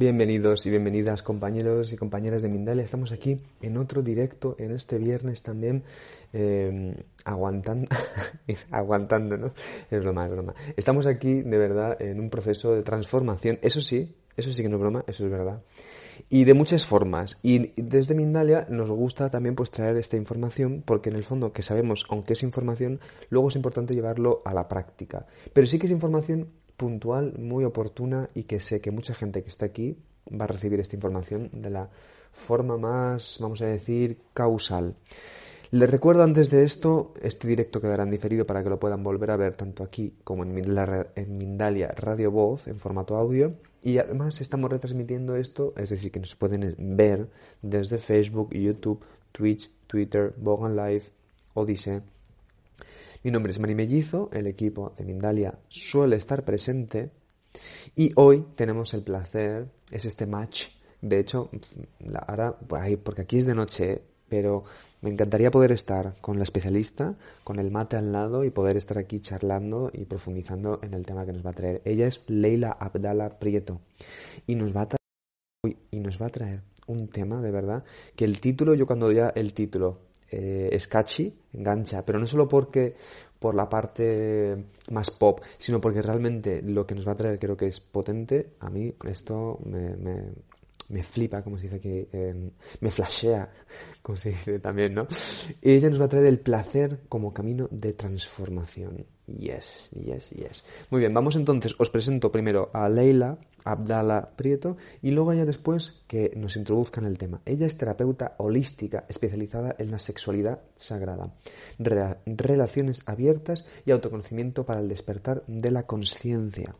Bienvenidos y bienvenidas compañeros y compañeras de Mindalia. Estamos aquí en otro directo, en este viernes también, eh, aguantando, aguantando, ¿no? Es broma, es broma. Estamos aquí de verdad en un proceso de transformación, eso sí, eso sí que no es broma, eso es verdad. Y de muchas formas. Y desde Mindalia nos gusta también pues traer esta información porque en el fondo que sabemos, aunque es información, luego es importante llevarlo a la práctica. Pero sí que es información puntual, muy oportuna y que sé que mucha gente que está aquí va a recibir esta información de la forma más, vamos a decir, causal. Les recuerdo antes de esto, este directo quedará en diferido para que lo puedan volver a ver tanto aquí como en, Mindalia Radio Voz en formato audio. Y además estamos retransmitiendo esto, es decir, que nos pueden ver desde Facebook, YouTube, Twitch, Twitter, Bogan Live, Odyssey mi nombre es Mari Mellizo, el equipo de Mindalia suele estar presente y hoy tenemos el placer, es este match, de hecho, ahora, porque aquí es de noche, pero me encantaría poder estar con la especialista, con el mate al lado y poder estar aquí charlando y profundizando en el tema que nos va a traer. Ella es Leila Abdala Prieto y nos va a traer, y nos va a traer un tema de verdad que el título, yo cuando ya el título eh, es catchy, engancha, pero no solo porque por la parte más pop, sino porque realmente lo que nos va a traer creo que es potente. A mí esto me, me, flipa, como se dice aquí, me flashea, como se dice también, ¿no? Y ella nos va a traer el placer como camino de transformación. Yes, yes, yes. Muy bien, vamos entonces, os presento primero a Leila Abdala Prieto y luego ella después que nos introduzca en el tema. Ella es terapeuta holística especializada en la sexualidad sagrada, relaciones abiertas y autoconocimiento para el despertar de la conciencia.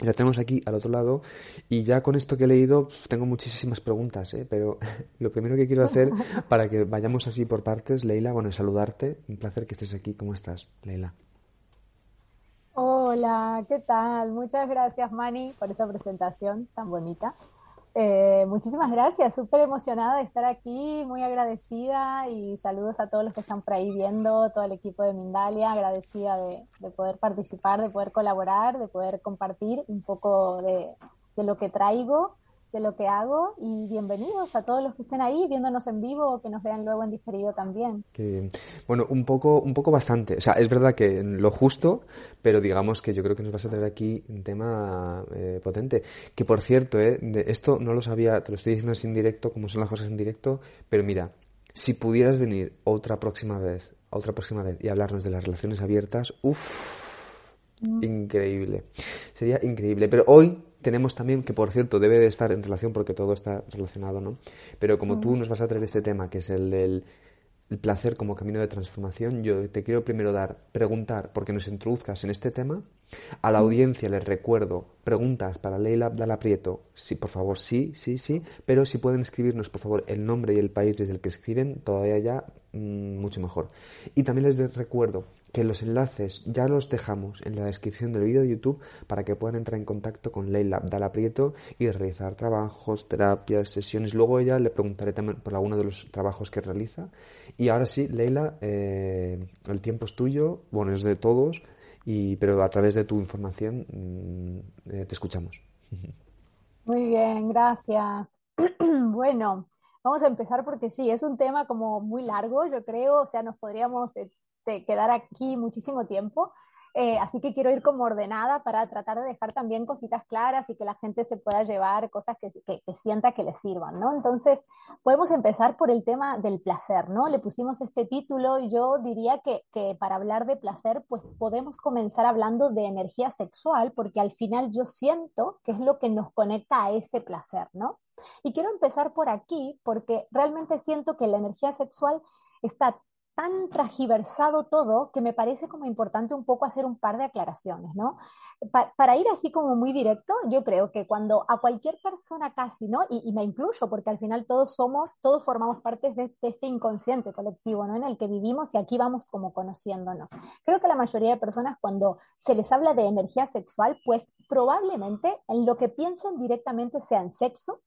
La tenemos aquí al otro lado y ya con esto que he leído tengo muchísimas preguntas, ¿eh? pero lo primero que quiero hacer para que vayamos así por partes, Leila, bueno, es saludarte. Un placer que estés aquí. ¿Cómo estás, Leila? Hola, ¿qué tal? Muchas gracias, Mani, por esa presentación tan bonita. Eh, muchísimas gracias, súper emocionada de estar aquí, muy agradecida y saludos a todos los que están por ahí viendo, todo el equipo de Mindalia, agradecida de, poder participar, de poder colaborar, de poder compartir un poco de, de lo que traigo de lo que hago y bienvenidos a todos los que estén ahí viéndonos en vivo o que nos vean luego en diferido también. bueno, un poco, un poco bastante. O sea, es verdad que lo justo, pero digamos que yo creo que nos vas a traer aquí un tema eh, potente. Que por cierto, eh, esto no lo sabía, te lo estoy diciendo así en directo, como son las cosas en directo, pero mira, si pudieras venir otra próxima vez, otra próxima vez y hablarnos de las relaciones abiertas, uff, mm. increíble. Sería increíble. Pero hoy tenemos también, que por cierto debe de estar en relación porque todo está relacionado, ¿no? Pero como tú mm. nos vas a traer este tema, que es el del placer como camino de transformación, yo te quiero primero dar, preguntar, porque nos introduzcas en este tema. A la mm. audiencia les recuerdo preguntas para Leila Dala Prieto. Sí, por favor, sí, sí, sí. Pero si pueden escribirnos, por favor, el nombre y el país desde el que escriben, todavía ya mm, mucho mejor. Y también les recuerdo que los enlaces ya los dejamos en la descripción del vídeo de YouTube para que puedan entrar en contacto con Leila Dala Prieto y realizar trabajos, terapias, sesiones. Luego ella le preguntaré también por alguno de los trabajos que realiza. Y ahora sí, Leila, eh, el tiempo es tuyo, bueno, es de todos, y, pero a través de tu información mm, eh, te escuchamos. Muy bien, gracias. bueno, vamos a empezar porque sí, es un tema como muy largo, yo creo, o sea, nos podríamos eh, quedar aquí muchísimo tiempo. Eh, así que quiero ir como ordenada para tratar de dejar también cositas claras y que la gente se pueda llevar cosas que, que, que, sienta que le sirvan, ¿no? Entonces, podemos empezar por el tema del placer, ¿no? Le pusimos este título y yo diría que, que para hablar de placer, pues podemos comenzar hablando de energía sexual, porque al final yo siento que es lo que nos conecta a ese placer, ¿no? Y quiero empezar por aquí porque realmente siento que la energía sexual está tan transgiversado todo que me parece como importante un poco hacer un par de aclaraciones, ¿no? para ir así como muy directo, yo creo que cuando a cualquier persona casi, ¿no? Y, me incluyo, porque al final todos somos, todos formamos parte de, de, este inconsciente colectivo, ¿no? En el que vivimos y aquí vamos como conociéndonos. Creo que la mayoría de personas cuando se les habla de energía sexual, pues probablemente en lo que piensen directamente sea en sexo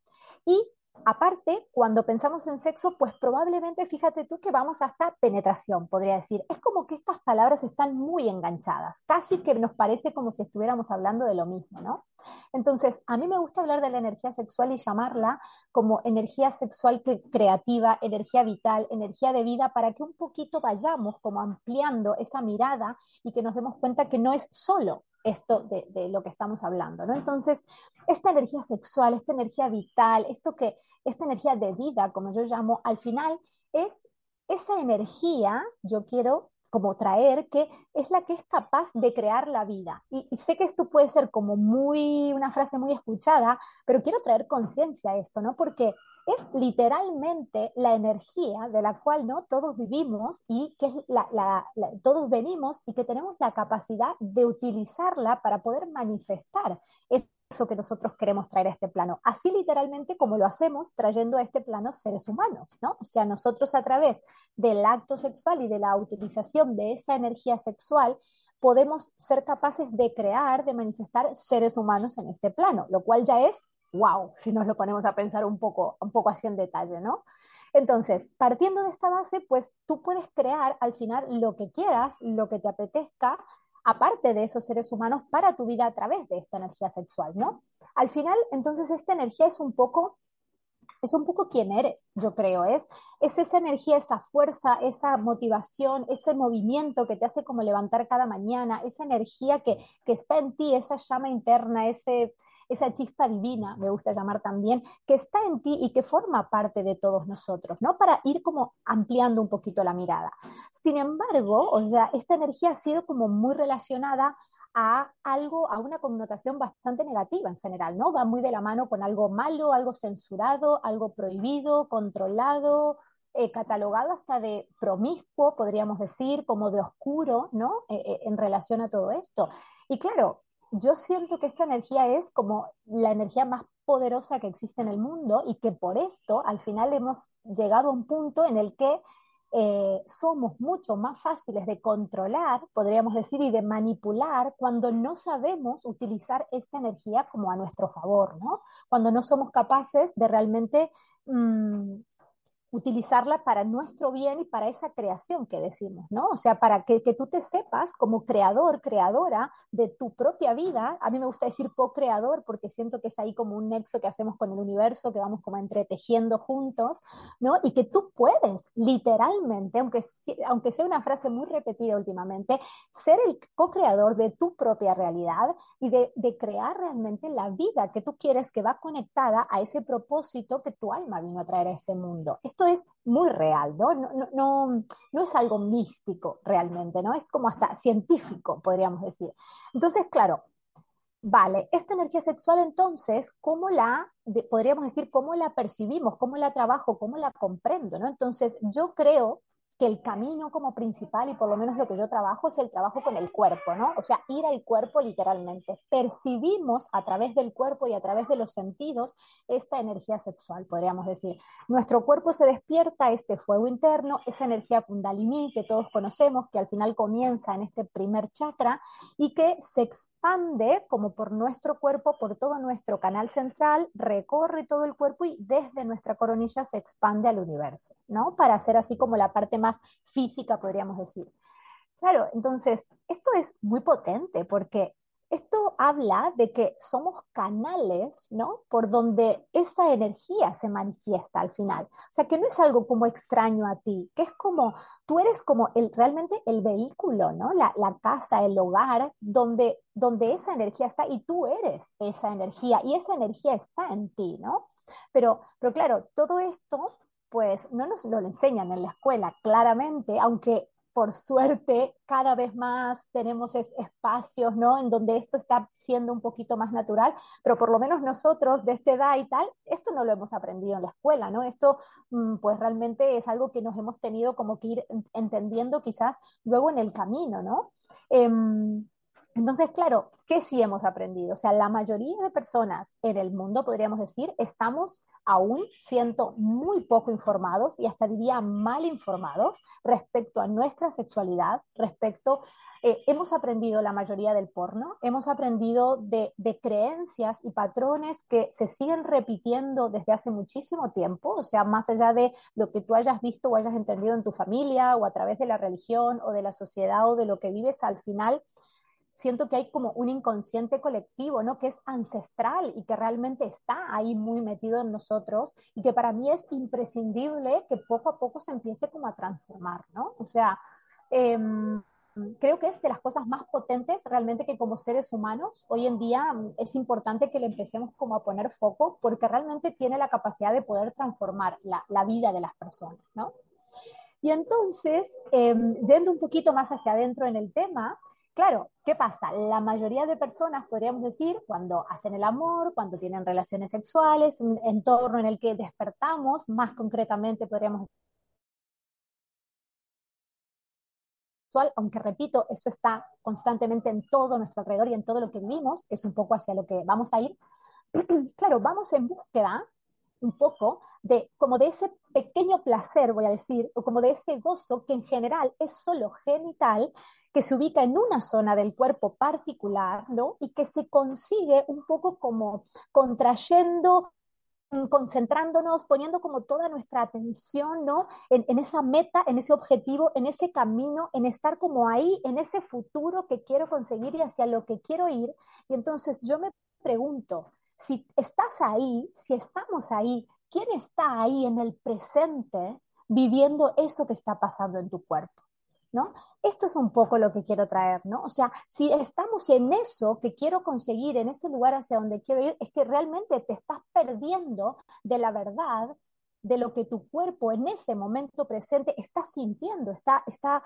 y Aparte, cuando pensamos en sexo, pues probablemente, fíjate tú que vamos hasta penetración, podría decir. Es como que estas palabras están muy enganchadas, casi que nos parece como si estuviéramos hablando de lo mismo, ¿no? Entonces, a mí me gusta hablar de la energía sexual y llamarla como energía sexual creativa, energía vital, energía de vida, para que un poquito vayamos como ampliando esa mirada y que nos demos cuenta que no es solo esto de, de, lo que estamos hablando, ¿no? Entonces, esta energía sexual, esta energía vital, esto que, esta energía de vida, como yo llamo, al final es esa energía, yo quiero como traer, que es la que es capaz de crear la vida. Y, sé que esto puede ser como muy, una frase muy escuchada, pero quiero traer conciencia a esto, ¿no? Porque es literalmente la energía de la cual ¿no? todos vivimos y que todos venimos y que tenemos la capacidad de utilizarla para poder manifestar eso que nosotros queremos traer a este plano. Así literalmente como lo hacemos trayendo a este plano seres humanos, ¿no? O sea, nosotros a través del acto sexual y de la utilización de esa energía sexual, podemos ser capaces de crear, de manifestar seres humanos en este plano, lo cual ya es wow, si nos lo ponemos a pensar un poco, un poco así en detalle, ¿no? Entonces, partiendo de esta base, pues tú puedes crear al final lo que quieras, lo que te apetezca, aparte de esos seres humanos, para tu vida a través de esta energía sexual, ¿no? Al final, entonces, esta energía es un poco es un poco quién eres, yo creo, es, es esa energía, esa fuerza, esa motivación, ese movimiento que te hace como levantar cada mañana, esa energía que, que está en ti, esa llama interna, ese, esa chispa divina, me gusta llamar también, que está en ti y que forma parte de todos nosotros, ¿no? Para ir como ampliando un poquito la mirada. Sin embargo, o sea, esta energía ha sido como muy relacionada a algo, a una connotación bastante negativa en general, ¿no? Va muy de la mano con algo malo, algo censurado, algo prohibido, controlado, eh, catalogado hasta de promiscuo, podríamos decir, como de oscuro, ¿no? Eh, eh, en relación a todo esto. Y claro, yo siento que esta energía es como la energía más poderosa que existe en el mundo y que por esto al final hemos llegado a un punto en el que eh, somos mucho más fáciles de controlar, podríamos decir, y de manipular cuando no sabemos utilizar esta energía como a nuestro favor, ¿no? Cuando no somos capaces de realmente mmm, utilizarla para nuestro bien y para esa creación que decimos, ¿no? O sea, para que, tú te sepas como creador, creadora de tu propia vida. A mí me gusta decir co-creador porque siento que es ahí como un nexo que hacemos con el universo, que vamos como entretejiendo juntos, ¿no? Y que tú puedes literalmente, aunque, aunque sea una frase muy repetida últimamente, ser el co-creador de tu propia realidad y de, de crear realmente la vida que tú quieres que va conectada a ese propósito que tu alma vino a traer a este mundo. Esto es muy real, ¿no? No, no, no, es algo místico realmente, ¿no? Es como hasta científico, podríamos decir. Entonces, claro, Vale, esta energía sexual entonces, ¿cómo la, podríamos decir, cómo la percibimos, cómo la trabajo, cómo la comprendo, ¿no? Entonces, yo creo que el camino como principal, y por lo menos lo que yo trabajo, es el trabajo con el cuerpo, ¿no? O sea, ir al cuerpo literalmente. Percibimos a través del cuerpo y a través de los sentidos esta energía sexual, podríamos decir. Nuestro cuerpo se despierta, este fuego interno, esa energía kundalini que todos conocemos, que al final comienza en este primer chakra y que se expande como por nuestro cuerpo, por todo nuestro canal central, recorre todo el cuerpo y desde nuestra coronilla se expande al universo, ¿no? Para hacer así como la parte más física, podríamos decir. Claro, entonces, esto es muy potente porque esto habla de que somos canales, ¿no? Por donde esa energía se manifiesta al final. O sea, que no es algo como extraño a ti, que es como tú eres como realmente el vehículo, ¿no? La, la, casa, el hogar, donde, donde esa energía está y tú eres esa energía y esa energía está en ti, ¿no? Pero, pero claro, todo esto pues no nos lo enseñan en la escuela, claramente, aunque por suerte cada vez más tenemos espacios, ¿no? En donde esto está siendo un poquito más natural, pero por lo menos nosotros de esta edad y tal, esto no lo hemos aprendido en la escuela, ¿no? Esto mm, pues realmente es algo que nos hemos tenido como que ir entendiendo quizás luego en el camino, ¿no? Em, entonces, claro, ¿qué sí hemos aprendido? O sea, la mayoría de personas en el mundo, podríamos decir, estamos aún siendo muy poco informados y hasta diría mal informados respecto a nuestra sexualidad, respecto, eh, hemos aprendido la mayoría del porno, hemos aprendido de, de, creencias y patrones que se siguen repitiendo desde hace muchísimo tiempo, o sea, más allá de lo que tú hayas visto o hayas entendido en tu familia o a través de la religión o de la sociedad o de lo que vives al final siento que hay como un inconsciente colectivo, ¿no? Que es ancestral y que realmente está ahí muy metido en nosotros y que para mí es imprescindible que poco a poco se empiece como a transformar, ¿no? O sea, em, creo que es de las cosas más potentes realmente que como seres humanos hoy en día mm, es importante que le empecemos como a poner foco porque realmente tiene la capacidad de poder transformar la, la vida de las personas, ¿no? Y entonces, em, yendo un poquito más hacia adentro en el tema, Claro, ¿qué pasa? La mayoría de personas, podríamos decir, cuando hacen el amor, cuando tienen relaciones sexuales, un entorno en el que despertamos, más concretamente podríamos decir, aunque repito, eso está constantemente en todo nuestro alrededor y en todo lo que vivimos, es un poco hacia lo que vamos a ir, claro, vamos en búsqueda un poco de como de ese pequeño placer, voy a decir, o como de ese gozo que en general es solo genital que se ubica en una zona del cuerpo particular, ¿no? Y que se consigue un poco como contrayendo mm, concentrándonos, poniendo como toda nuestra atención, ¿no? En, en, esa meta, en ese objetivo, en ese camino, en estar como ahí, en ese futuro que quiero conseguir y hacia lo que quiero ir. Y entonces yo me pregunto, si estás ahí, si estamos ahí, ¿quién está ahí en el presente viviendo eso que está pasando en tu cuerpo? ¿No? Esto es un poco lo que quiero traer, ¿no? O sea, si estamos en eso que quiero conseguir, en ese lugar hacia donde quiero ir, es que realmente te estás perdiendo de la verdad de lo que tu cuerpo en ese momento presente está sintiendo, está, está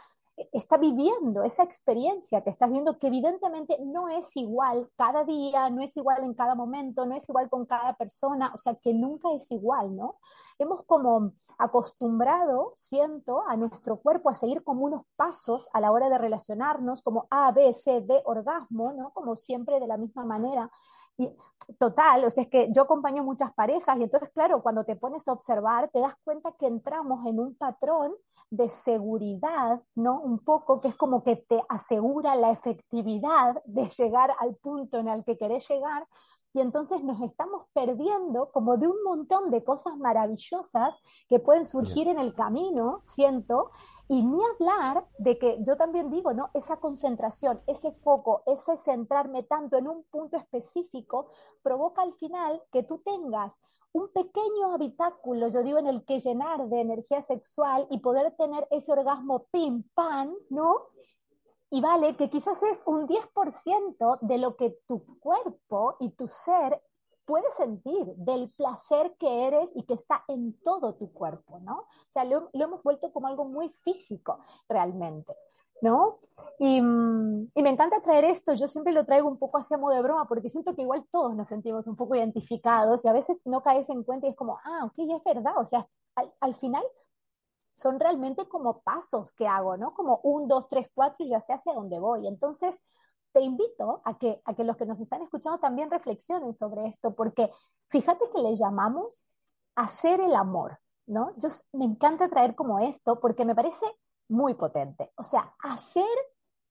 está viviendo esa experiencia que estás viendo, que evidentemente no es igual cada día, no es igual en cada momento, no es igual con cada persona, o sea, que nunca es igual, ¿no? Hemos como acostumbrado, siento, a nuestro cuerpo a seguir como unos pasos a la hora de relacionarnos, como A, B, C, D, orgasmo, ¿no? Como siempre de la misma manera. Y, total, o sea, es que yo acompaño muchas parejas y entonces, claro, cuando te pones a observar, te das cuenta que entramos en un patrón de seguridad, ¿no? Un poco que es como que te asegura la efectividad de llegar al punto en el que querés llegar y entonces nos estamos perdiendo como de un montón de cosas maravillosas que pueden surgir en el camino, siento, y ni hablar de que yo también digo, ¿no? Esa concentración, ese foco, ese centrarme tanto en un punto específico, provoca al final que tú tengas un pequeño habitáculo, yo digo, en el que llenar de energía sexual y poder tener ese orgasmo pim, pam, ¿no? Y vale, que quizás es un 10% de lo que tu cuerpo y tu ser puede sentir, del placer que eres y que está en todo tu cuerpo, ¿no? O sea, lo, lo hemos vuelto como algo muy físico realmente. ¿No? Y, y, me encanta traer esto, yo siempre lo traigo un poco hacia modo de broma, porque siento que igual todos nos sentimos un poco identificados y a veces no caes en cuenta y es como, ah, ok, es verdad, o sea, al, al final son realmente como pasos que hago, ¿no? Como un, dos, tres, cuatro y ya sé hacia dónde voy. Entonces, te invito a que, a que los que nos están escuchando también reflexionen sobre esto, porque fíjate que le llamamos hacer el amor, ¿no? Yo me encanta traer como esto porque me parece muy potente. O sea, hacer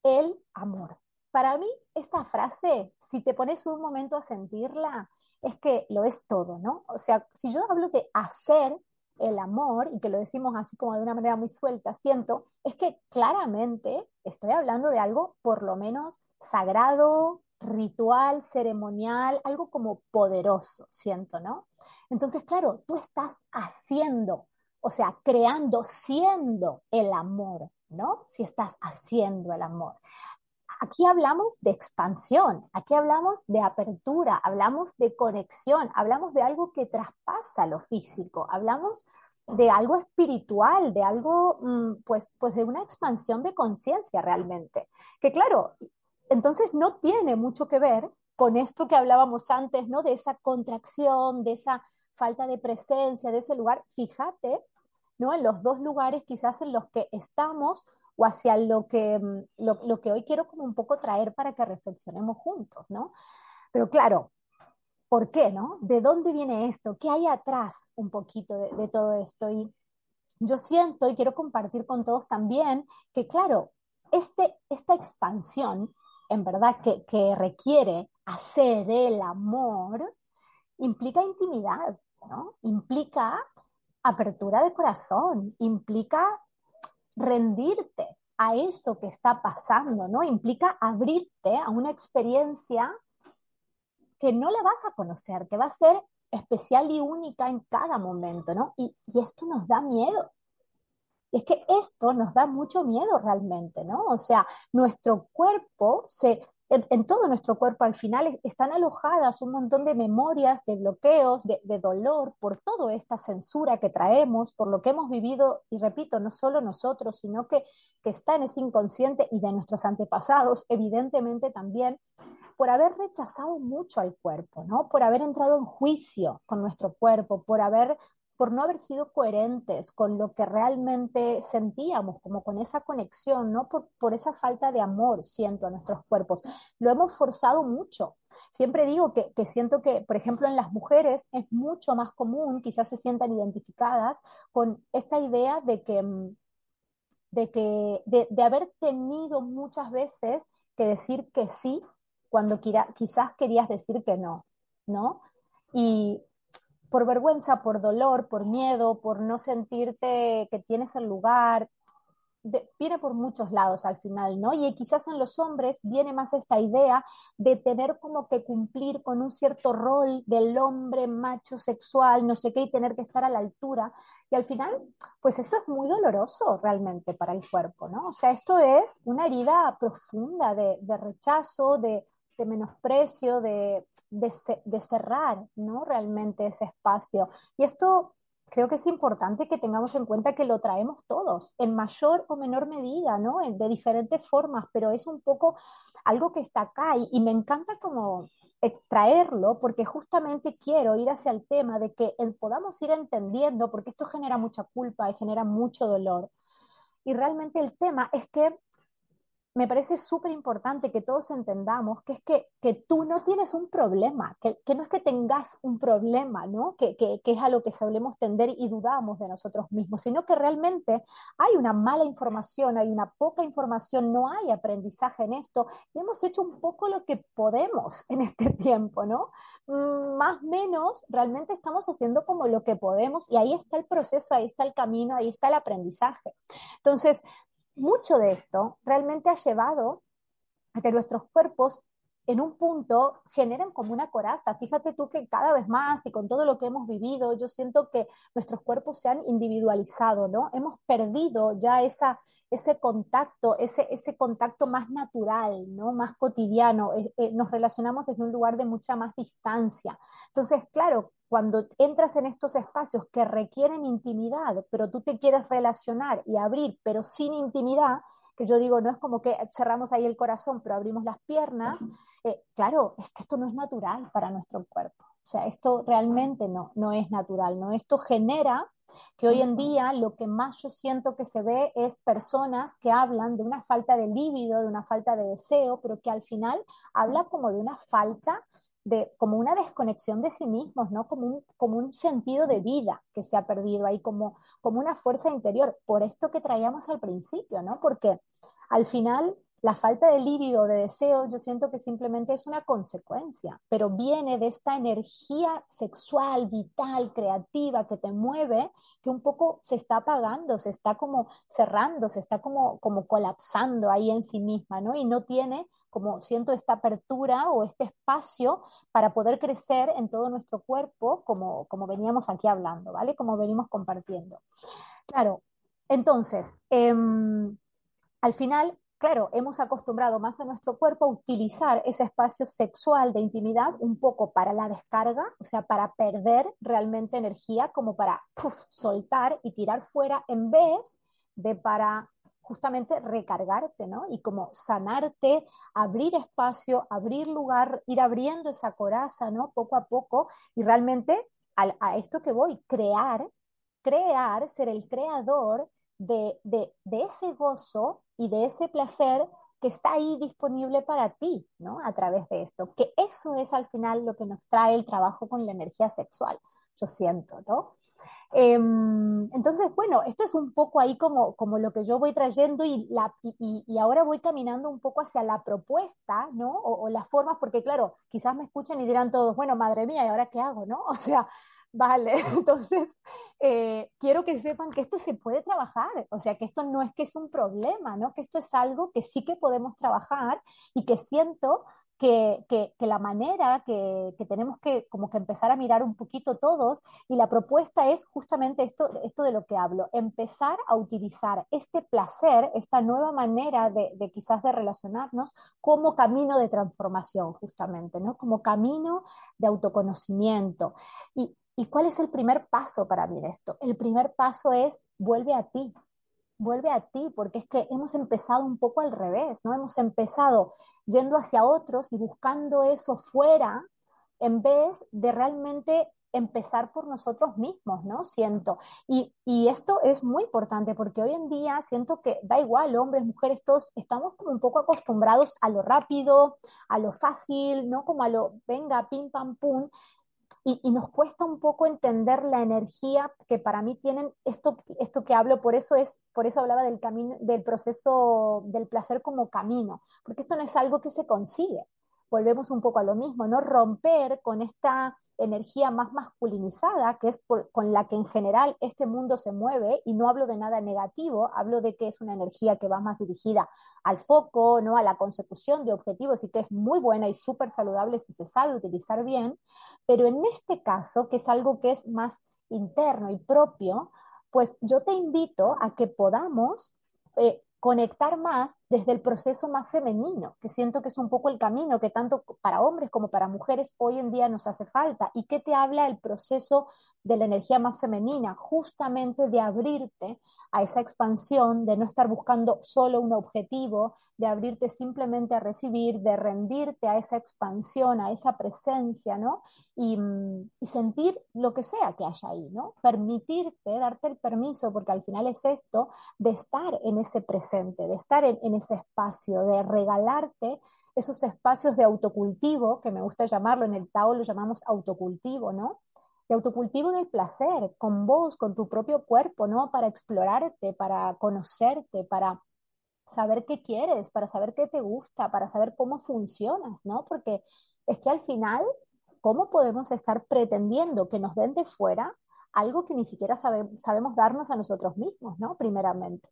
el amor. Para mí, esta frase, si te pones un momento a sentirla, es que lo es todo, ¿no? O sea, si yo hablo de hacer el amor, y que lo decimos así como de una manera muy suelta, siento, es que claramente estoy hablando de algo por lo menos sagrado, ritual, ceremonial, algo como poderoso, siento, ¿no? Entonces, claro, tú estás haciendo o sea, creando, siendo el amor, ¿no? Si estás haciendo el amor. Aquí hablamos de expansión, aquí hablamos de apertura, hablamos de conexión, hablamos de algo que traspasa lo físico, hablamos de algo espiritual, de algo, mm, pues, pues de una expansión de conciencia realmente. Que claro, entonces no tiene mucho que ver con esto que hablábamos antes, ¿no? De esa contracción, de esa falta de presencia, de ese lugar. Fíjate, ¿no? En los dos lugares quizás en los que estamos o hacia lo que, mm, lo, que hoy quiero como un poco traer para que reflexionemos juntos, ¿no? Pero claro, ¿por qué, no? ¿De dónde viene esto? ¿Qué hay atrás un poquito de, de todo esto? Y yo siento y quiero compartir con todos también que, claro, este, esta expansión en verdad que, que requiere hacer el amor, implica intimidad, ¿no? Implica apertura de corazón, implica rendirte a eso que está pasando, ¿no? Implica abrirte a una experiencia que no la vas a conocer, que va a ser especial y única en cada momento, ¿no? Y, y esto nos da miedo, y es que esto nos da mucho miedo realmente, ¿no? O sea, nuestro cuerpo se... En, todo nuestro cuerpo al final están alojadas un montón de memorias, de bloqueos, de, dolor por toda esta censura que traemos, por lo que hemos vivido, y repito, no solo nosotros, sino que, que está en ese inconsciente y de nuestros antepasados, evidentemente también, por haber rechazado mucho al cuerpo, ¿no? Por haber entrado en juicio con nuestro cuerpo, por haber por no haber sido coherentes con lo que realmente sentíamos, como con esa conexión, ¿no? Por, por esa falta de amor, siento, a nuestros cuerpos. Lo hemos forzado mucho. Siempre digo que, que, siento que, por ejemplo, en las mujeres es mucho más común, quizás se sientan identificadas con esta idea de que, mm, de, que, de, de haber tenido muchas veces que decir que sí cuando quizás querías decir que no, ¿no? Y por vergüenza, por dolor, por miedo, por no sentirte que tienes el lugar, viene por muchos lados al final, ¿no? Y quizás en los hombres viene más esta idea de tener como que cumplir con un cierto rol del hombre macho sexual, no sé qué, y tener que estar a la altura. Y al final, pues esto es muy doloroso realmente para el cuerpo, ¿no? O sea, esto es una herida profunda de, de rechazo, de, de menosprecio, de, de, cerrar ¿no? realmente ese espacio. Y esto creo que es importante que tengamos en cuenta que lo traemos todos, en mayor o menor medida, ¿no? de diferentes formas, pero es un poco algo que está acá y, me encanta como extraerlo porque justamente quiero ir hacia el tema de que podamos ir entendiendo, porque esto genera mucha culpa y genera mucho dolor. Y realmente el tema es que me parece súper importante que todos entendamos que es que, que, tú no tienes un problema, que, que no es que tengas un problema, ¿no? Que, que, es a lo que solemos tender y dudamos de nosotros mismos, sino que realmente hay una mala información, hay una poca información, no hay aprendizaje en esto y hemos hecho un poco lo que podemos en este tiempo, ¿no? Mm, más menos, realmente estamos haciendo como lo que podemos y ahí está el proceso, ahí está el camino, ahí está el aprendizaje. Entonces, mucho de esto realmente ha llevado a que nuestros cuerpos en un punto generen como una coraza. Fíjate tú que cada vez más y con todo lo que hemos vivido, yo siento que nuestros cuerpos se han individualizado, ¿no? Hemos perdido ya esa, ese contacto, ese, ese contacto más natural, ¿no? Más cotidiano. Eh, eh, nos relacionamos desde un lugar de mucha más distancia. Entonces, claro, cuando entras en estos espacios que requieren intimidad, pero tú te quieres relacionar y abrir, pero sin intimidad, que yo digo, no es como que cerramos ahí el corazón, pero abrimos las piernas, eh, claro, es que esto no es natural para nuestro cuerpo. O sea, esto realmente no, no es natural, ¿no? Esto genera que hoy en día lo que más yo siento que se ve es personas que hablan de una falta de líbido, de una falta de deseo, pero que al final habla como de una falta de, como una desconexión de sí mismos, ¿no? Como un, como un sentido de vida que se ha perdido ahí, como, como una fuerza interior. Por esto que traíamos al principio, ¿no? Porque al final la falta de líbido, de deseo, yo siento que simplemente es una consecuencia, pero viene de esta energía sexual, vital, creativa que te mueve, que un poco se está apagando, se está como cerrando, se está como, como colapsando ahí en sí misma, ¿no? Y no tiene como siento esta apertura o este espacio para poder crecer en todo nuestro cuerpo, como, como veníamos aquí hablando, ¿vale? Como venimos compartiendo. Claro, entonces, em, al final claro, hemos acostumbrado más a nuestro cuerpo a utilizar ese espacio sexual de intimidad un poco para la descarga, o sea, para perder realmente energía, como para soltar y tirar fuera, en vez de para justamente recargarte, ¿no? Y como sanarte, abrir espacio, abrir lugar, ir abriendo esa coraza, ¿no? Poco a poco, y realmente a, a esto que voy, crear, crear, ser el creador de, ese gozo y de ese placer que está ahí disponible para ti, ¿no? A través de esto, que eso es al final lo que nos trae el trabajo con la energía sexual, yo siento, ¿no? Em, entonces, bueno, esto es un poco ahí como, como lo que yo voy trayendo y, la, y, ahora voy caminando un poco hacia la propuesta, ¿no? O, las formas, porque claro, quizás me escuchan y dirán todos, bueno, madre mía, ¿y ahora qué hago, no? O sea, Vale, entonces eh, quiero que sepan que esto se puede trabajar, o sea, que esto no es que es un problema, ¿no? Que esto es algo que sí que podemos trabajar y que siento que, que, la manera que, que, tenemos que como que empezar a mirar un poquito todos y la propuesta es justamente esto, esto de lo que hablo, empezar a utilizar este placer, esta nueva manera de, de quizás de relacionarnos como camino de transformación justamente, ¿no? Como camino de autoconocimiento. Y, ¿Y cuál es el primer paso para mí esto? El primer paso es vuelve a ti, vuelve a ti, porque es que hemos empezado un poco al revés, ¿no? Hemos empezado yendo hacia otros y buscando eso fuera en vez de realmente empezar por nosotros mismos, ¿no? Siento. Y, y, esto es muy importante porque hoy en día siento que da igual, hombres, mujeres, todos estamos como un poco acostumbrados a lo rápido, a lo fácil, ¿no? Como a lo, venga, pim, pam, pum y, nos cuesta un poco entender la energía que para mí tienen esto, esto que hablo, por eso es, por eso hablaba del camino, del proceso del placer como camino, porque esto no es algo que se consigue. Volvemos un poco a lo mismo, ¿no? Romper con esta energía más masculinizada, que es con la que en general este mundo se mueve, y no hablo de nada negativo, hablo de que es una energía que va más dirigida al foco, ¿no? a la consecución de objetivos y que es muy buena y súper saludable si se sabe utilizar bien, pero en este caso, que es algo que es más interno y propio, pues yo te invito a que podamos eh, conectar más desde el proceso más femenino, que siento que es un poco el camino que tanto para hombres como para mujeres hoy en día nos hace falta. ¿Y qué te habla el proceso de la energía más femenina? Justamente de abrirte a esa expansión, de no estar buscando solo un objetivo, de abrirte simplemente a recibir, de rendirte a esa expansión, a esa presencia, ¿no? Y, mm, y, sentir lo que sea que haya ahí, ¿no? Permitirte, darte el permiso, porque al final es esto, de estar en ese presente, de estar en, en ese espacio, de regalarte esos espacios de autocultivo, que me gusta llamarlo, en el Tao lo llamamos autocultivo, ¿no? de autocultivo del placer, con vos, con tu propio cuerpo, ¿no? Para explorarte, para conocerte, para saber qué quieres, para saber qué te gusta, para saber cómo funcionas, ¿no? Porque es que al final, ¿cómo podemos estar pretendiendo que nos den de fuera algo que ni siquiera sabemos darnos a nosotros mismos, ¿no? Primeramente.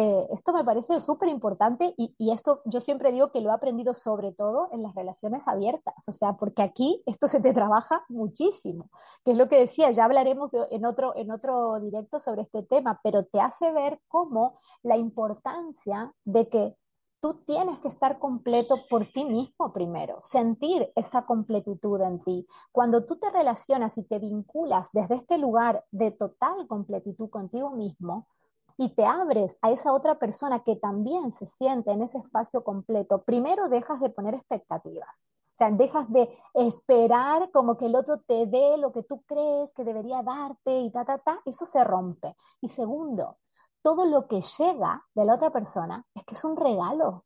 Eh, esto me parece súper importante y, esto yo siempre digo que lo he aprendido sobre todo en las relaciones abiertas, o sea, porque aquí esto se te trabaja muchísimo, que es lo que decía, ya hablaremos en, otro, en otro directo sobre este tema, pero te hace ver cómo la importancia de que tú tienes que estar completo por ti mismo primero, sentir esa completitud en ti. Cuando tú te relacionas y te vinculas desde este lugar de total completitud contigo mismo, y te abres a esa otra persona que también se siente en ese espacio completo, primero dejas de poner expectativas. O sea, dejas de esperar como que el otro te dé lo que tú crees que debería darte y ta, ta, ta. Eso se rompe. Y segundo, todo lo que llega de la otra persona es que es un regalo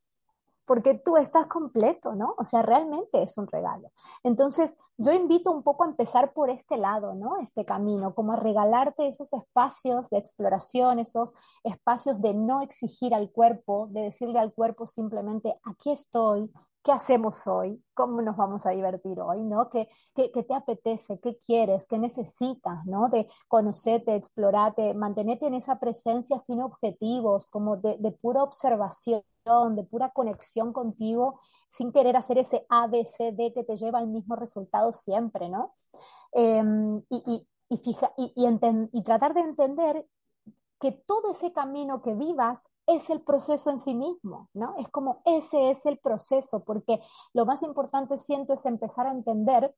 porque tú estás completo, ¿no? O sea, realmente es un regalo. Entonces, yo invito un poco a empezar por este lado, ¿no? Este camino, como a regalarte esos espacios de exploración, esos espacios de no exigir al cuerpo, de decirle al cuerpo simplemente, aquí estoy, ¿qué hacemos hoy? ¿Cómo nos vamos a divertir hoy? ¿no? ¿Qué, qué, qué te apetece? ¿Qué quieres? ¿Qué necesitas? ¿no? De conocerte, explorarte, mantenerte en esa presencia sin objetivos, como de, de pura observación de pura conexión contigo, sin querer hacer ese A, B, C, D que te lleva al mismo resultado siempre, ¿no? Em, y, y, fija, y, y tratar de entender que todo ese camino que vivas es el proceso en sí mismo, ¿no? Es como ese es el proceso, porque lo más importante siento es empezar a entender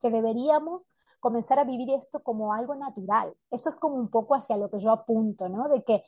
que deberíamos comenzar a vivir esto como algo natural. Eso es como un poco hacia lo que yo apunto, ¿no? De que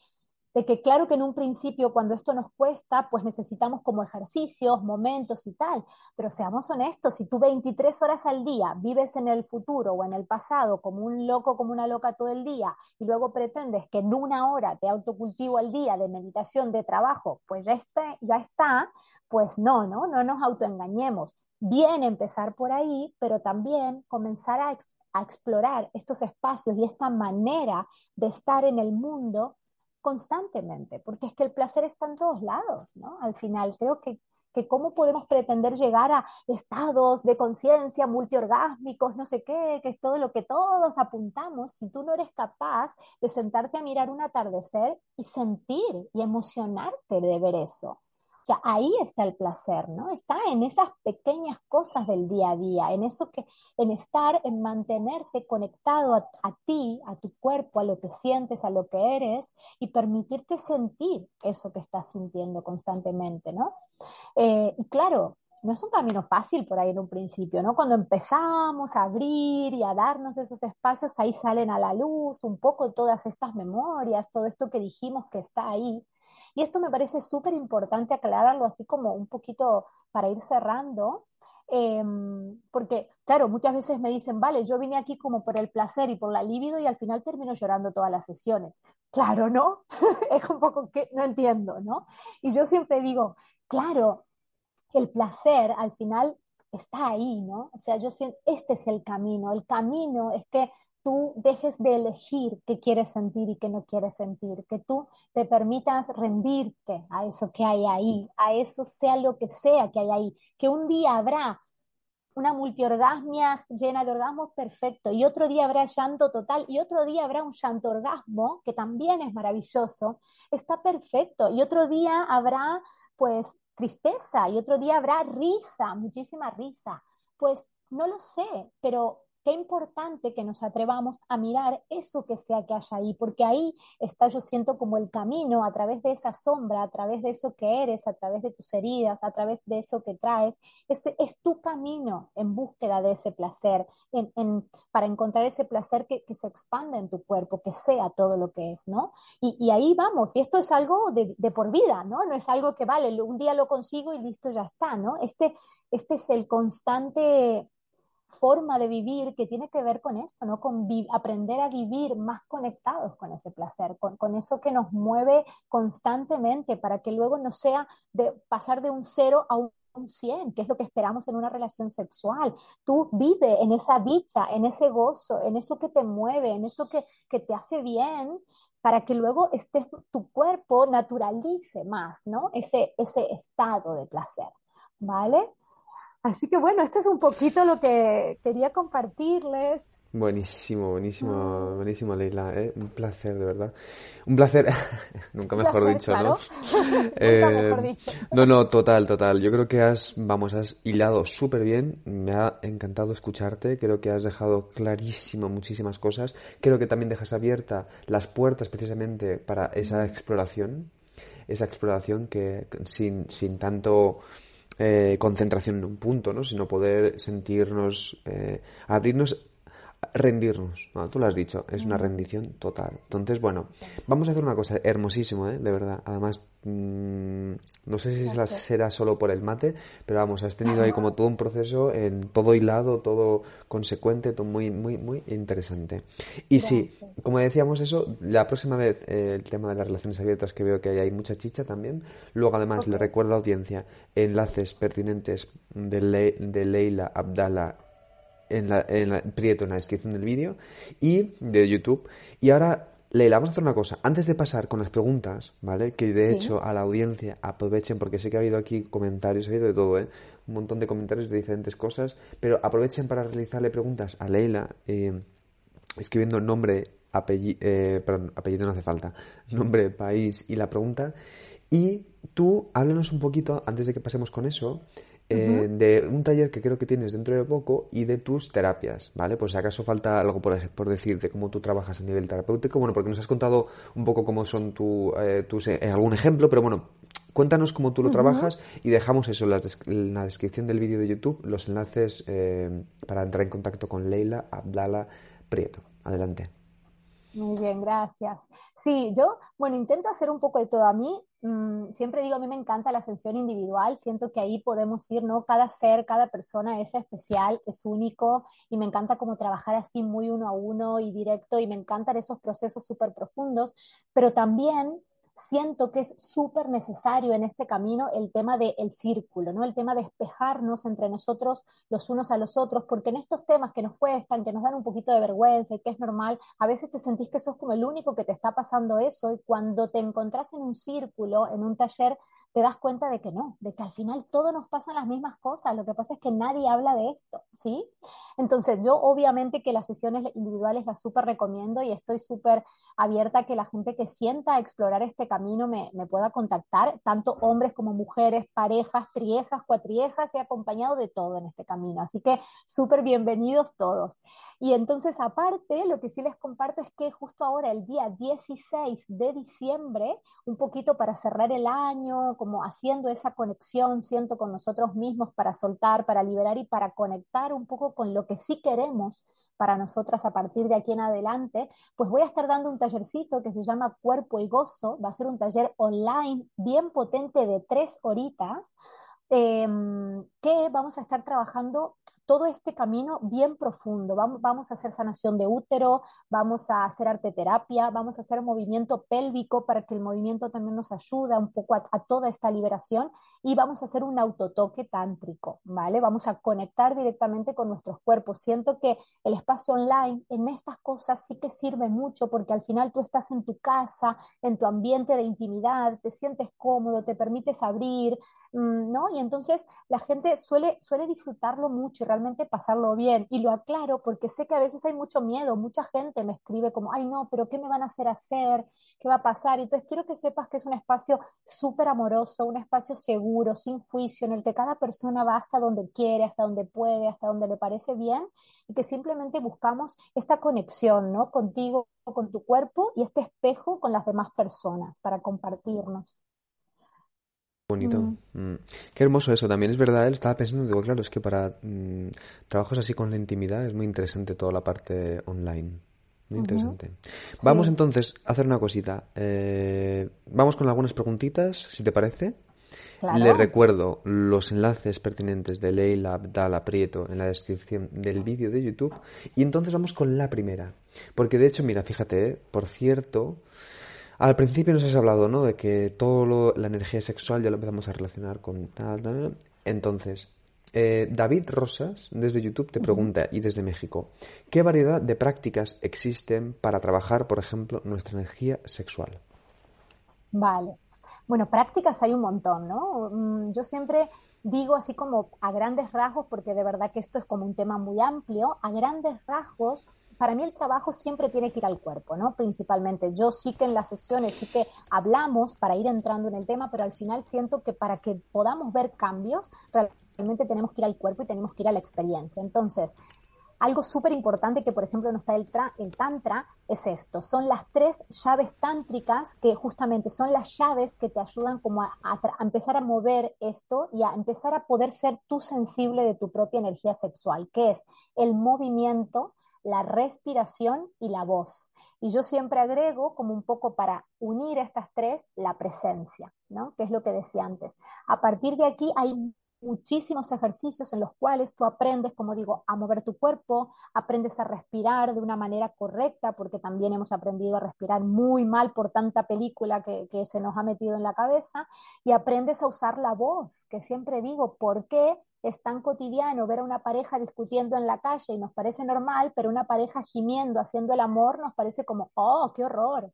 de que claro que en un principio cuando esto nos cuesta, pues necesitamos como ejercicios, momentos y tal, pero seamos honestos, si tú 23 horas al día vives en el futuro o en el pasado como un loco, como una loca todo el día, y luego pretendes que en una hora de autocultivo al día, de meditación, de trabajo, pues ya está, ya está pues no, no, no nos autoengañemos. Bien empezar por ahí, pero también comenzar a, a explorar estos espacios y esta manera de estar en el mundo constantemente, porque es que el placer está en todos lados, ¿no? Al final, creo que, que cómo podemos pretender llegar a estados de conciencia multiorgásmicos, no sé qué, que es todo lo que todos apuntamos, si tú no eres capaz de sentarte a mirar un atardecer y sentir y emocionarte de ver eso. O sea, ahí está el placer, ¿no? Está en esas pequeñas cosas del día a día, en eso que, en estar, en mantenerte conectado a, ti, a tu cuerpo, a lo que sientes, a lo que eres y permitirte sentir eso que estás sintiendo constantemente, ¿no? Eh, y claro, no es un camino fácil por ahí en un principio, ¿no? Cuando empezamos a abrir y a darnos esos espacios, ahí salen a la luz un poco todas estas memorias, todo esto que dijimos que está ahí. Y esto me parece súper importante aclararlo así como un poquito para ir cerrando, em, porque claro, muchas veces me dicen, vale, yo vine aquí como por el placer y por la libido y al final termino llorando todas las sesiones. Claro, ¿no? es un poco que no entiendo, ¿no? Y yo siempre digo, claro, el placer al final está ahí, ¿no? O sea, yo siento, este es el camino, el camino es que tú dejes de elegir qué quieres sentir y qué no quieres sentir, que tú te permitas rendirte a eso que hay ahí, a eso sea lo que sea que hay ahí, que un día habrá una multiorgasmia llena de orgasmos perfecto y otro día habrá llanto total y otro día habrá un llanto orgasmo que también es maravilloso, está perfecto y otro día habrá pues tristeza y otro día habrá risa, muchísima risa. Pues no lo sé, pero qué importante que nos atrevamos a mirar eso que sea que haya ahí, porque ahí está, yo siento como el camino a través de esa sombra, a través de eso que eres, a través de tus heridas, a través de eso que traes. Ese es tu camino en búsqueda de ese placer, en, para encontrar ese placer que, se expanda en tu cuerpo, que sea todo lo que es, ¿no? Y, ahí vamos, y esto es algo de, de, por vida, ¿no? No es algo que vale, un día lo consigo y listo, ya está, ¿no? Este, este es el constante forma de vivir que tiene que ver con esto, ¿no? Con aprender a vivir más conectados con ese placer, con, eso que nos mueve constantemente para que luego no sea de pasar de un cero a un 100, que es lo que esperamos en una relación sexual. Tú vive en esa dicha, en ese gozo, en eso que te mueve, en eso que, que te hace bien, para que luego estés, tu cuerpo naturalice más, ¿no? Ese, ese estado de placer, ¿vale? Así que bueno, esto es un poquito lo que quería compartirles. Buenísimo, buenísimo, buenísimo, Leila. ¿eh? Un placer, de verdad. Un placer, nunca mejor dicho, ¿no? eh, mejor dicho. No, no, total, total. Yo creo que has, vamos, has hilado súper bien. Me ha encantado escucharte. Creo que has dejado clarísimo muchísimas cosas. Creo que también dejas abierta las puertas precisamente para esa exploración. Esa exploración que sin, sin tanto eh, concentración en un punto, ¿no? sino poder sentirnos, eh, abrirnos, rendirnos. ¿no? Tú lo has dicho, es una rendición total. Entonces, bueno, vamos a hacer una cosa hermosísimo, ¿eh? de verdad. Además, mm, no sé si será solo por el mate, pero vamos, has tenido ahí como todo un proceso en todo hilado, todo consecuente, todo muy, muy, muy interesante. Y sí, como decíamos eso, la próxima vez el tema de las relaciones abiertas, que veo que hay, hay mucha chicha también. Luego, además, le recuerdo a la audiencia enlaces pertinentes de, de Leila Abdala en la, en la, Prieto en la descripción del vídeo y de YouTube. Y ahora, Leila, vamos a hacer una cosa. Antes de pasar con las preguntas, ¿vale? Que de hecho a la audiencia aprovechen, porque sé que ha habido aquí comentarios, ha habido de todo, ¿eh? Un montón de comentarios de diferentes cosas, pero aprovechen para realizarle preguntas a Leila, eh, escribiendo nombre, apellido, eh, perdón, apellido no hace falta, nombre, país y la pregunta. Y tú, háblanos un poquito, antes de que pasemos con eso, eh, de un taller que creo que tienes dentro de poco y de tus terapias, ¿vale? Pues si acaso falta algo por, por decir de cómo tú trabajas a nivel terapéutico, bueno, porque nos has contado un poco cómo son tu, eh, tus, eh, algún ejemplo, pero bueno, cuéntanos cómo tú lo trabajas y dejamos eso en la, descripción del vídeo de YouTube, los enlaces para entrar en contacto con Leila Abdala Prieto. Adelante. Muy bien, gracias. Sí, yo, bueno, intento hacer un poco de todo. A mí, mm, siempre digo, a mí me encanta la ascensión individual, siento que ahí podemos ir, ¿no? Cada ser, cada persona es especial, es único, y me encanta como trabajar así muy uno a uno y directo, y me encantan esos procesos súper profundos, pero también siento que es súper necesario en este camino el tema del círculo, ¿no? El tema de espejarnos entre nosotros los unos a los otros, porque en estos temas que nos cuestan, que nos dan un poquito de vergüenza y que es normal, a veces te sentís que sos como el único que te está pasando eso y cuando te encontrás en un círculo, en un taller, te das cuenta de que no, de que al final todo nos pasan las mismas cosas, lo que pasa es que nadie habla de esto, ¿sí? Entonces yo obviamente que las sesiones individuales las súper recomiendo y estoy súper abierta a que la gente que sienta explorar este camino me, pueda contactar, tanto hombres como mujeres, parejas, triejas, cuatriejas, he acompañado de todo en este camino, así que súper bienvenidos todos. Y entonces aparte, lo que sí les comparto es que justo ahora, el día 16 de diciembre, un poquito para cerrar el año, como haciendo esa conexión, siento, con nosotros mismos para soltar, para liberar y para conectar un poco con lo que sí queremos para nosotras a partir de aquí en adelante, pues voy a estar dando un tallercito que se llama Cuerpo y Gozo, va a ser un taller online bien potente de tres horitas, eh, que vamos a estar trabajando todo este camino bien profundo. Vamos, a hacer sanación de útero, vamos a hacer arte terapia, vamos a hacer movimiento pélvico para que el movimiento también nos ayude un poco a, a, toda esta liberación y vamos a hacer un autotoque tántrico, ¿vale? Vamos a conectar directamente con nuestros cuerpos. Siento que el espacio online en estas cosas sí que sirve mucho porque al final tú estás en tu casa, en tu ambiente de intimidad, te sientes cómodo, te permites abrir, ¿no? Y entonces la gente suele, suele disfrutarlo mucho y realmente pasarlo bien. Y lo aclaro porque sé que a veces hay mucho miedo, mucha gente me escribe como, ay no, pero ¿qué me van a hacer hacer? ¿Qué va a pasar? Entonces quiero que sepas que es un espacio súper amoroso, un espacio seguro, sin juicio, en el que cada persona va hasta donde quiere, hasta donde puede, hasta donde le parece bien y que simplemente buscamos esta conexión, ¿no? Contigo, con tu cuerpo y este espejo con las demás personas para compartirnos. Bonito. Mm. Mm. Qué hermoso eso. También es verdad, él estaba pensando, digo, claro, es que para mm, trabajos así con la intimidad es muy interesante toda la parte online. Muy interesante. Vamos entonces a hacer una cosita. Eh, vamos con algunas preguntitas, si te parece. Le recuerdo los enlaces pertinentes de Leila Abdala Prieto en la descripción del vídeo de YouTube. Y entonces vamos con la primera. Porque de hecho, mira, fíjate, eh, por cierto, al principio nos has hablado, ¿no? De que toda la energía sexual ya lo empezamos a relacionar con tal, tal. Entonces, eh, David Rosas, desde YouTube, te pregunta, y desde México, ¿qué variedad de prácticas existen para trabajar, por ejemplo, nuestra energía sexual? Vale. Bueno, prácticas hay un montón, ¿no? Mm, yo siempre digo así como a grandes rasgos, porque de verdad que esto es como un tema muy amplio, a grandes rasgos para mí el trabajo siempre tiene que ir al cuerpo, ¿no? Principalmente. Yo sí que en las sesiones sí que hablamos para ir entrando en el tema, pero al final siento que para que podamos ver cambios, realmente tenemos que ir al cuerpo y tenemos que ir a la experiencia. Entonces, algo súper importante que, por ejemplo, no está el, el Tantra es esto. Son las tres llaves tántricas que justamente son las llaves que te ayudan como a, a, empezar a mover esto y a empezar a poder ser tú sensible de tu propia energía sexual, que es el movimiento, la respiración y la voz. Y yo siempre agrego, como un poco para unir estas tres, la presencia, ¿no? Que es lo que decía antes. A partir de aquí hay muchísimos ejercicios en los cuales tú aprendes, como digo, a mover tu cuerpo, aprendes a respirar de una manera correcta, porque también hemos aprendido a respirar muy mal por tanta película que, se nos ha metido en la cabeza, y aprendes a usar la voz, que siempre digo, ¿por qué es tan cotidiano ver a una pareja discutiendo en la calle y nos parece normal, pero una pareja gimiendo, haciendo el amor, nos parece como, oh, qué horror,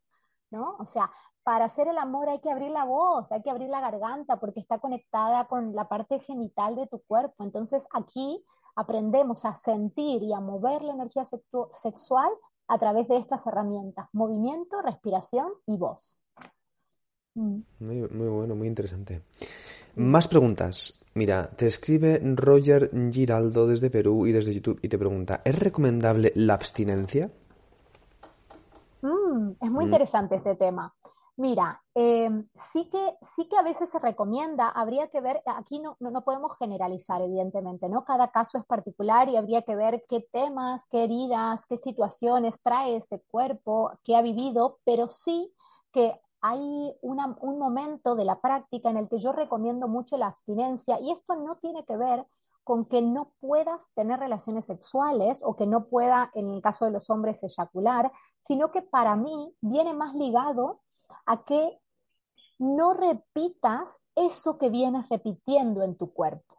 ¿no? O sea, para hacer el amor hay que abrir la voz, hay que abrir la garganta porque está conectada con la parte genital de tu cuerpo. Entonces aquí aprendemos a sentir y a mover la energía sexual a través de estas herramientas, movimiento, respiración y voz. Mm. Muy, muy bueno, muy interesante. Más preguntas. Mira, te escribe Roger Giraldo desde Perú y desde YouTube y te pregunta, ¿es recomendable la abstinencia? Mm, es muy mm. interesante este tema. Mira, em, sí, que, sí que a veces se recomienda, habría que ver, aquí no, no, podemos generalizar, evidentemente, ¿no? Cada caso es particular y habría que ver qué temas, qué heridas, qué situaciones trae ese cuerpo, qué ha vivido, pero sí que hay un momento de la práctica en el que yo recomiendo mucho la abstinencia y esto no tiene que ver con que no puedas tener relaciones sexuales o que no pueda, en el caso de los hombres, eyacular, sino que para mí viene más ligado a que no repitas eso que vienes repitiendo en tu cuerpo.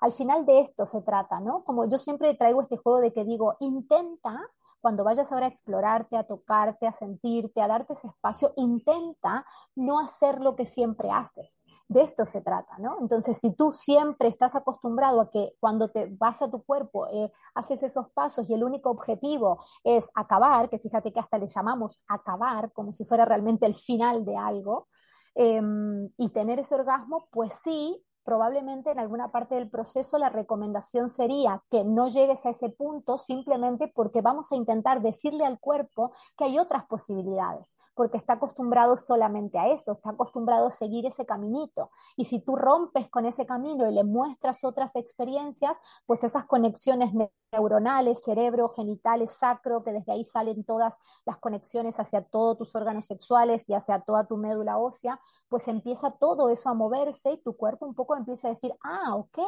Al final de esto se trata, ¿no? Como yo siempre traigo este juego de que digo, intenta cuando vayas ahora a explorarte, a tocarte, a sentirte, a darte ese espacio, intenta no hacer lo que siempre haces. De esto se trata, ¿no? Entonces, si tú siempre estás acostumbrado a que cuando te vas a tu cuerpo, eh, haces esos pasos y el único objetivo es acabar, que fíjate que hasta le llamamos acabar, como si fuera realmente el final de algo, em, y tener ese orgasmo, pues sí, probablemente en alguna parte del proceso la recomendación sería que no llegues a ese punto simplemente porque vamos a intentar decirle al cuerpo que hay otras posibilidades, porque está acostumbrado solamente a eso, está acostumbrado a seguir ese caminito. Y si tú rompes con ese camino y le muestras otras experiencias, pues esas conexiones neuronales, cerebro, genitales, sacro, que desde ahí salen todas las conexiones hacia todos tus órganos sexuales y hacia toda tu médula ósea, pues empieza todo eso a moverse y tu cuerpo un poco empieza a decir, ah, ok,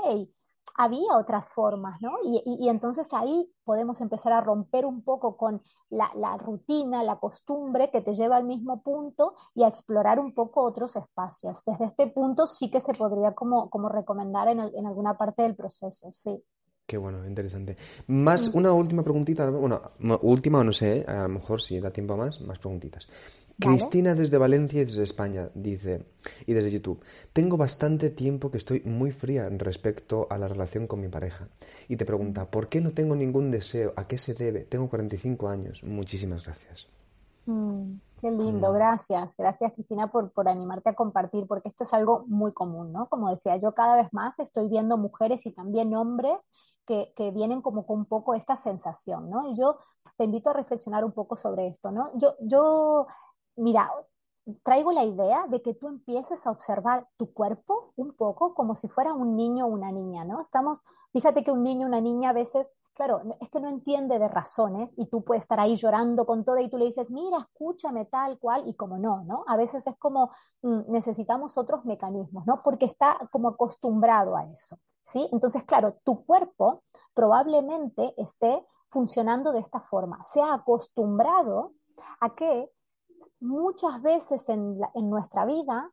había otras formas, ¿no? Y, entonces ahí podemos empezar a romper un poco con la, rutina, la costumbre que te lleva al mismo punto y a explorar un poco otros espacios. Desde este punto sí que se podría como, como recomendar en, en alguna parte del proceso, sí. Qué bueno, interesante. Más, mm. una última preguntita, bueno, última o no sé, a lo mejor si da tiempo a más, más preguntitas. Cristina desde Valencia y desde España dice, y desde YouTube, tengo bastante tiempo que estoy muy fría respecto a la relación con mi pareja. Y te pregunta. ¿por qué no tengo ningún deseo? ¿A qué se debe? Tengo 45 años. Muchísimas gracias. Mm, qué lindo, gracias. Gracias Cristina por, por animarte a compartir, porque esto es algo muy común, ¿no? Como decía, yo cada vez más estoy viendo mujeres y también hombres que, que, vienen como con un poco esta sensación, ¿no? Y yo te invito a reflexionar un poco sobre esto, ¿no? Yo, yo mira, traigo la idea de que tú empieces a observar tu cuerpo un poco como si fuera un niño o una niña, ¿no? Estamos, fíjate que un niño o una niña a veces, claro, es que no entiende de razones y tú puedes estar ahí llorando con todo y tú le dices, mira, escúchame tal cual y como no, ¿no? A veces es como mm, necesitamos otros mecanismos, ¿no? Porque está como acostumbrado a eso, ¿sí? Entonces, claro, tu cuerpo probablemente esté funcionando de esta forma, se ha acostumbrado a que muchas veces en, nuestra vida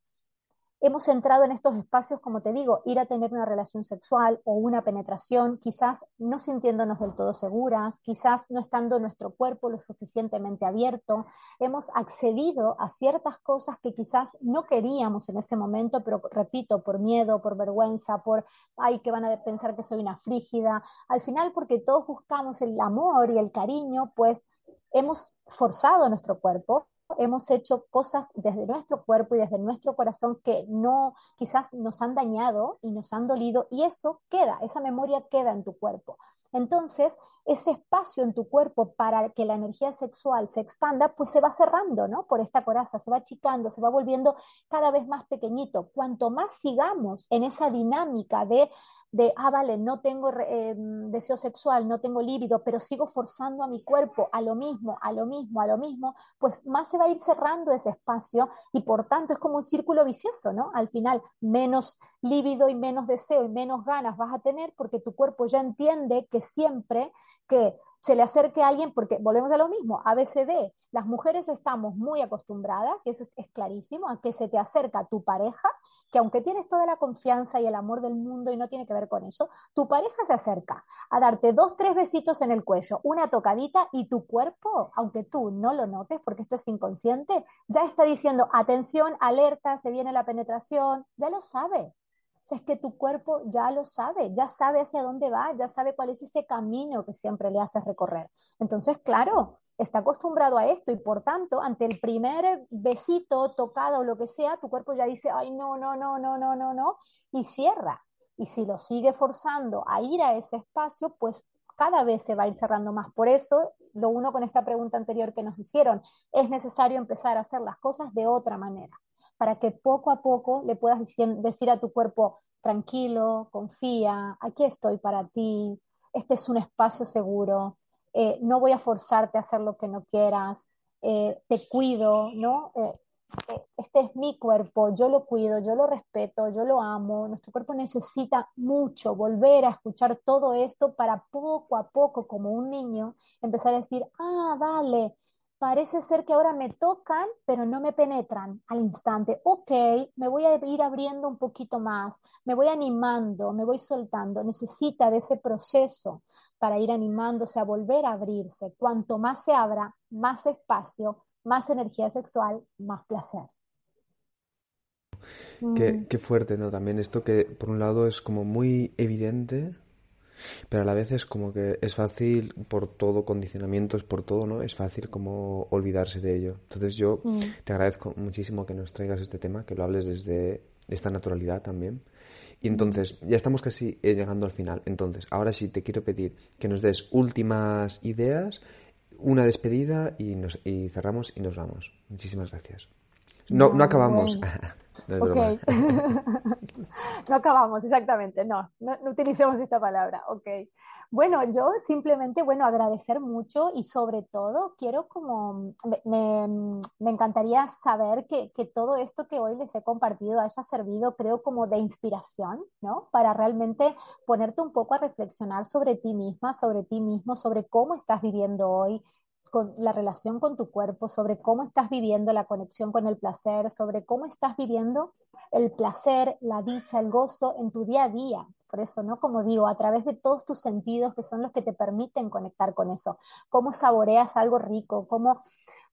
hemos entrado en estos espacios, como te digo, ir a tener una relación sexual o una penetración, quizás no sintiéndonos del todo seguras, quizás no estando nuestro cuerpo lo suficientemente abierto, hemos accedido a ciertas cosas que quizás no queríamos en ese momento, pero repito, por miedo, por vergüenza, por, ay, que van a pensar que soy una frígida, al final porque todos buscamos el amor y el cariño, pues hemos forzado nuestro cuerpo hemos hecho cosas desde nuestro cuerpo y desde nuestro corazón que no, quizás nos han dañado y nos han dolido y eso queda, esa memoria queda en tu cuerpo. Entonces, ese espacio en tu cuerpo para que la energía sexual se expanda, pues se va cerrando, ¿no? Por esta coraza, se va achicando, se va volviendo cada vez más pequeñito. Cuanto más sigamos en esa dinámica de de, ah, vale, no tengo eh, deseo sexual, no tengo líbido, pero sigo forzando a mi cuerpo a lo mismo, a lo mismo, a lo mismo, pues más se va a ir cerrando ese espacio y por tanto es como un círculo vicioso, ¿no? Al final, menos líbido y menos deseo y menos ganas vas a tener porque tu cuerpo ya entiende que siempre que se le acerque a alguien, porque volvemos a lo mismo, ABCD, las mujeres estamos muy acostumbradas, y eso es, clarísimo, a que se te acerca tu pareja, que aunque tienes toda la confianza y el amor del mundo y no tiene que ver con eso, tu pareja se acerca a darte dos, tres besitos en el cuello, una tocadita y tu cuerpo, aunque tú no lo notes, porque esto es inconsciente, ya está diciendo, atención, alerta, se viene la penetración, ya lo sabe. O sea, es que tu cuerpo ya lo sabe, ya sabe hacia dónde va, ya sabe cuál es ese camino que siempre le haces recorrer. Entonces, claro, está acostumbrado a esto y por tanto, ante el primer besito, tocado o lo que sea, tu cuerpo ya dice, ay, no, no, no, no, no, no, no, y cierra. Y si lo sigue forzando a ir a ese espacio, pues cada vez se va a ir cerrando más. Por eso, lo uno con esta pregunta anterior que nos hicieron, es necesario empezar a hacer las cosas de otra manera para que poco a poco le puedas decir, a tu cuerpo, tranquilo, confía, aquí estoy para ti, este es un espacio seguro, eh, no voy a forzarte a hacer lo que no quieras, eh, te cuido, ¿no? Eh, este es mi cuerpo, yo lo cuido, yo lo respeto, yo lo amo. Nuestro cuerpo necesita mucho volver a escuchar todo esto para poco a poco, como un niño, empezar a decir, ah, vale, parece ser que ahora me tocan, pero no me penetran al instante. Ok, me voy a ir abriendo un poquito más, me voy animando, me voy soltando. Necesita de ese proceso para ir animándose a volver a abrirse. Cuanto más se abra, más espacio, más energía sexual, más placer. Qué, mm. qué, fuerte, ¿no? También esto que por un lado es como muy evidente, pero a la vez es como que es fácil por todo, condicionamientos, por todo, ¿no? Es fácil como olvidarse de ello. Entonces yo mm. te agradezco muchísimo que nos traigas este tema, que lo hables desde esta naturalidad también. Y entonces, ya estamos casi eh, llegando al final. Entonces, ahora sí te quiero pedir que nos des últimas ideas, una despedida y, nos, y cerramos y nos vamos. Muchísimas gracias. No, no acabamos. No, no acabamos, exactamente, no, no, utilicemos esta palabra, ok. Bueno, yo simplemente, bueno, agradecer mucho y sobre todo quiero como, me, me encantaría saber que, que, todo esto que hoy les he compartido haya servido, creo, como de inspiración, ¿no? Para realmente ponerte un poco a reflexionar sobre ti misma, sobre ti mismo, sobre cómo estás viviendo hoy, con la relación con tu cuerpo, sobre cómo estás viviendo la conexión con el placer, sobre cómo estás viviendo el placer, la dicha, el gozo en tu día a día. Por eso, ¿no? Como digo, a través de todos tus sentidos que son los que te permiten conectar con eso. Cómo saboreas algo rico, cómo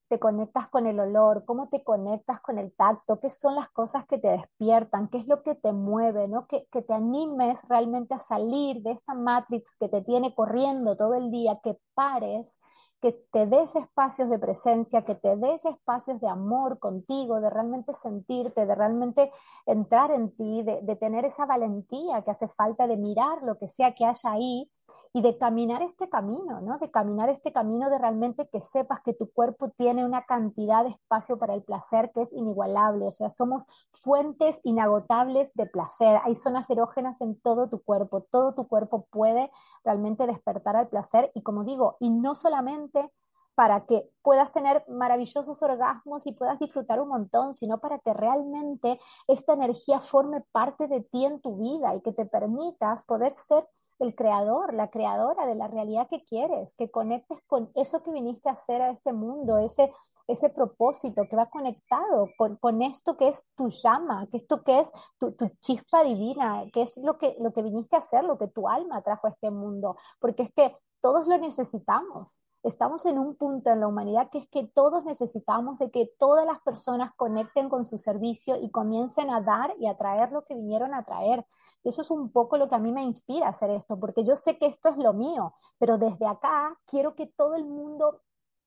te conectas con el olor, cómo te conectas con el tacto, qué son las cosas que te despiertan, qué es lo que te mueve, ¿no? Que, que, te animes realmente a salir de esta matrix que te tiene corriendo todo el día, que pares que te des espacios de presencia, que te des espacios de amor contigo, de realmente sentirte, de realmente entrar en ti, de, de, tener esa valentía que hace falta de mirar lo que sea que haya ahí y de caminar este camino, ¿no? De caminar este camino de realmente que sepas que tu cuerpo tiene una cantidad de espacio para el placer que es inigualable, o sea, somos fuentes inagotables de placer, hay zonas erógenas en todo tu cuerpo, todo tu cuerpo puede realmente despertar al placer. Y como digo, y no solamente para que puedas tener maravillosos orgasmos y puedas disfrutar un montón, sino para que realmente esta energía forme parte de ti en tu vida y que te permitas poder ser el creador, la creadora de la realidad que quieres, que conectes con eso que viniste a hacer a este mundo, ese, ese propósito que va conectado con, con esto que es tu llama, que esto que es tu, tu, chispa divina, que es lo que, lo que viniste a hacer, lo que tu alma trajo a este mundo, porque es que todos lo necesitamos. Estamos en un punto en la humanidad que es que todos necesitamos de que todas las personas conecten con su servicio y comiencen a dar y a traer lo que vinieron a traer. Y eso es un poco lo que a mí me inspira a hacer esto, porque yo sé que esto es lo mío, pero desde acá quiero que todo el mundo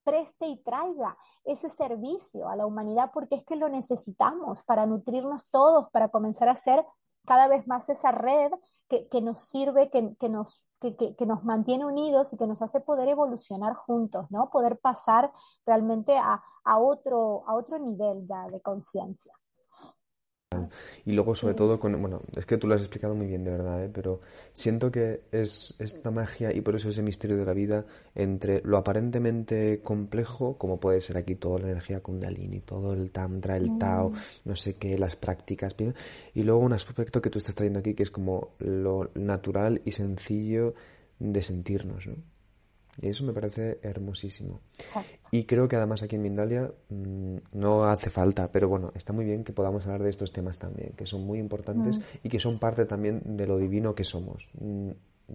preste y traiga ese servicio a la humanidad, porque es que lo necesitamos para nutrirnos todos, para comenzar a hacer cada vez más esa red que, nos sirve, que, nos, que, nos mantiene unidos y que nos hace poder evolucionar juntos, ¿no? Poder pasar realmente a, a, otro, a otro nivel ya de conciencia. Y luego, sobre todo, con, bueno, es que tú lo has explicado muy bien, de verdad, ¿eh? pero siento que es esta magia y por eso ese misterio de la vida entre lo aparentemente complejo, como puede ser aquí toda la energía kundalini, todo el tantra, el tao, mm. no sé qué, las prácticas, y luego un aspecto que tú estás trayendo aquí que es como lo natural y sencillo de sentirnos, ¿no? Y eso me parece hermosísimo. Y creo que además aquí en Mindalia mm, no hace falta, pero bueno, está muy bien que podamos hablar de estos temas también, que son muy importantes mm. y que son parte también de lo divino que somos. Mm,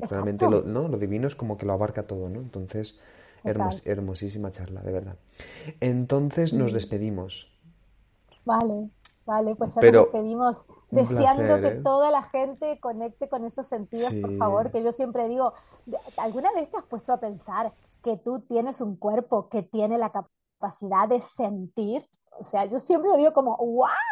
realmente lo, ¿no? lo divino es como que lo abarca todo, ¿no? Entonces, hermosísima charla, de verdad. Entonces nos despedimos. Vale, vale, pues ya nos despedimos deseando que ¿eh? toda la gente conecte con esos sentidos, por favor, que yo siempre digo, ¿alguna vez te has puesto a pensar que tú tienes un cuerpo que tiene la capacidad de sentir? O sea, yo siempre digo como,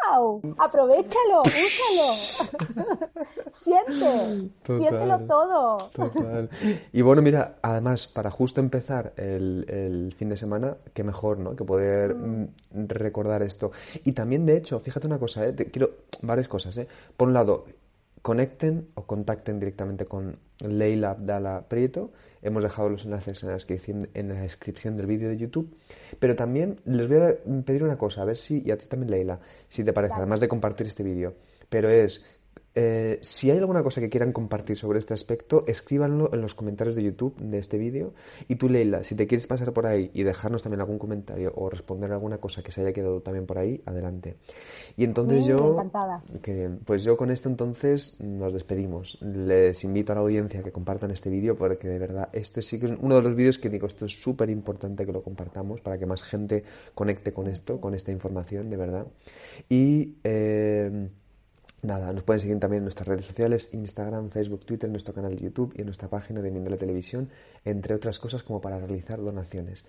wow, aprovechalo, úsalo. Siente, siéntelo todo. Total. Y bueno, mira, además, para justo empezar el, el, fin de semana, qué mejor, ¿no? Que poder mm. recordar esto. Y también, de hecho, fíjate una cosa, ¿eh? Te, quiero varias cosas, ¿eh? Por un lado, conecten o contacten directamente con Leila Abdala Prieto. Hemos dejado los enlaces en la descripción, en la descripción del vídeo de YouTube. Pero también les voy a pedir una cosa, a ver si, y a ti también Leila, si te parece, además de compartir este vídeo. Pero es eh, si hay alguna cosa que quieran compartir sobre este aspecto, escríbanlo en los comentarios de YouTube de este vídeo. Y tú, Leila, si te quieres pasar por ahí y dejarnos también algún comentario o responder alguna cosa que se haya quedado también por ahí, adelante. Y entonces sí, yo... Encantada. Que, pues yo con esto entonces nos despedimos. Les invito a la audiencia a que compartan este vídeo porque de verdad esto sí que es uno de los vídeos que digo, esto es súper importante que lo compartamos para que más gente conecte con esto, con esta información, de verdad. Y... Eh, Nada, nos pueden seguir también en nuestras redes sociales, Instagram, Facebook, Twitter, en nuestro canal de YouTube y en nuestra página de Mindela Televisión, entre otras cosas como para realizar donaciones.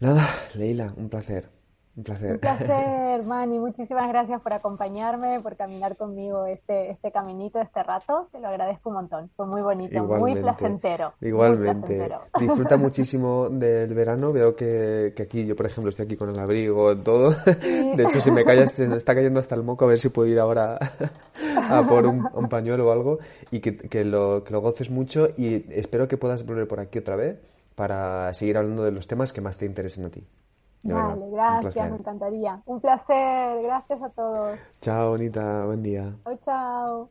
Nada, Leila, un placer. Un placer. Un placer, Manny. Muchísimas gracias por acompañarme, por caminar conmigo este, este caminito, este rato. Te lo agradezco un montón. Fue muy bonito, igualmente, muy placentero. Igualmente. Muy placentero. Disfruta muchísimo del verano. Veo que, que, aquí, yo por ejemplo, estoy aquí con el abrigo y todo. Sí. De hecho, si me callas, se me está cayendo hasta el moco, a ver si puedo ir ahora a por un, un pañuelo o algo. Y que, que, lo, que lo goces mucho. Y espero que puedas volver por aquí otra vez para seguir hablando de los temas que más te interesen a ti. De vale, verdad, gracias, me encantaría. Un placer, gracias a todos. Chao, bonita, buen día. Chao, chao.